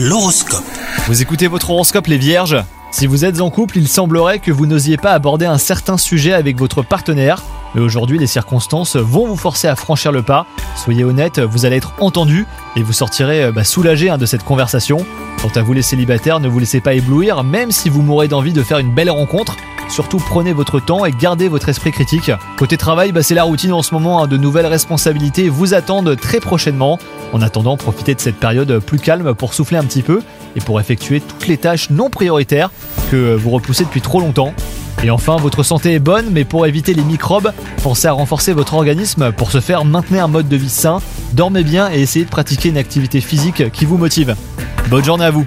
L'horoscope. Vous écoutez votre horoscope les vierges? Si vous êtes en couple, il semblerait que vous n'osiez pas aborder un certain sujet avec votre partenaire. Mais aujourd'hui, les circonstances vont vous forcer à franchir le pas. Soyez honnête, vous allez être entendu et vous sortirez euh, bah, soulagé hein, de cette conversation. Quant à vous les célibataires, ne vous laissez pas éblouir, même si vous mourrez d'envie de faire une belle rencontre. Surtout prenez votre temps et gardez votre esprit critique. Côté travail, bah, c'est la routine en ce moment, hein. de nouvelles responsabilités vous attendent très prochainement. En attendant, profitez de cette période plus calme pour souffler un petit peu et pour effectuer toutes les tâches non prioritaires que vous repoussez depuis trop longtemps. Et enfin, votre santé est bonne, mais pour éviter les microbes, pensez à renforcer votre organisme pour se faire maintenir un mode de vie sain, dormez bien et essayez de pratiquer une activité physique qui vous motive. Bonne journée à vous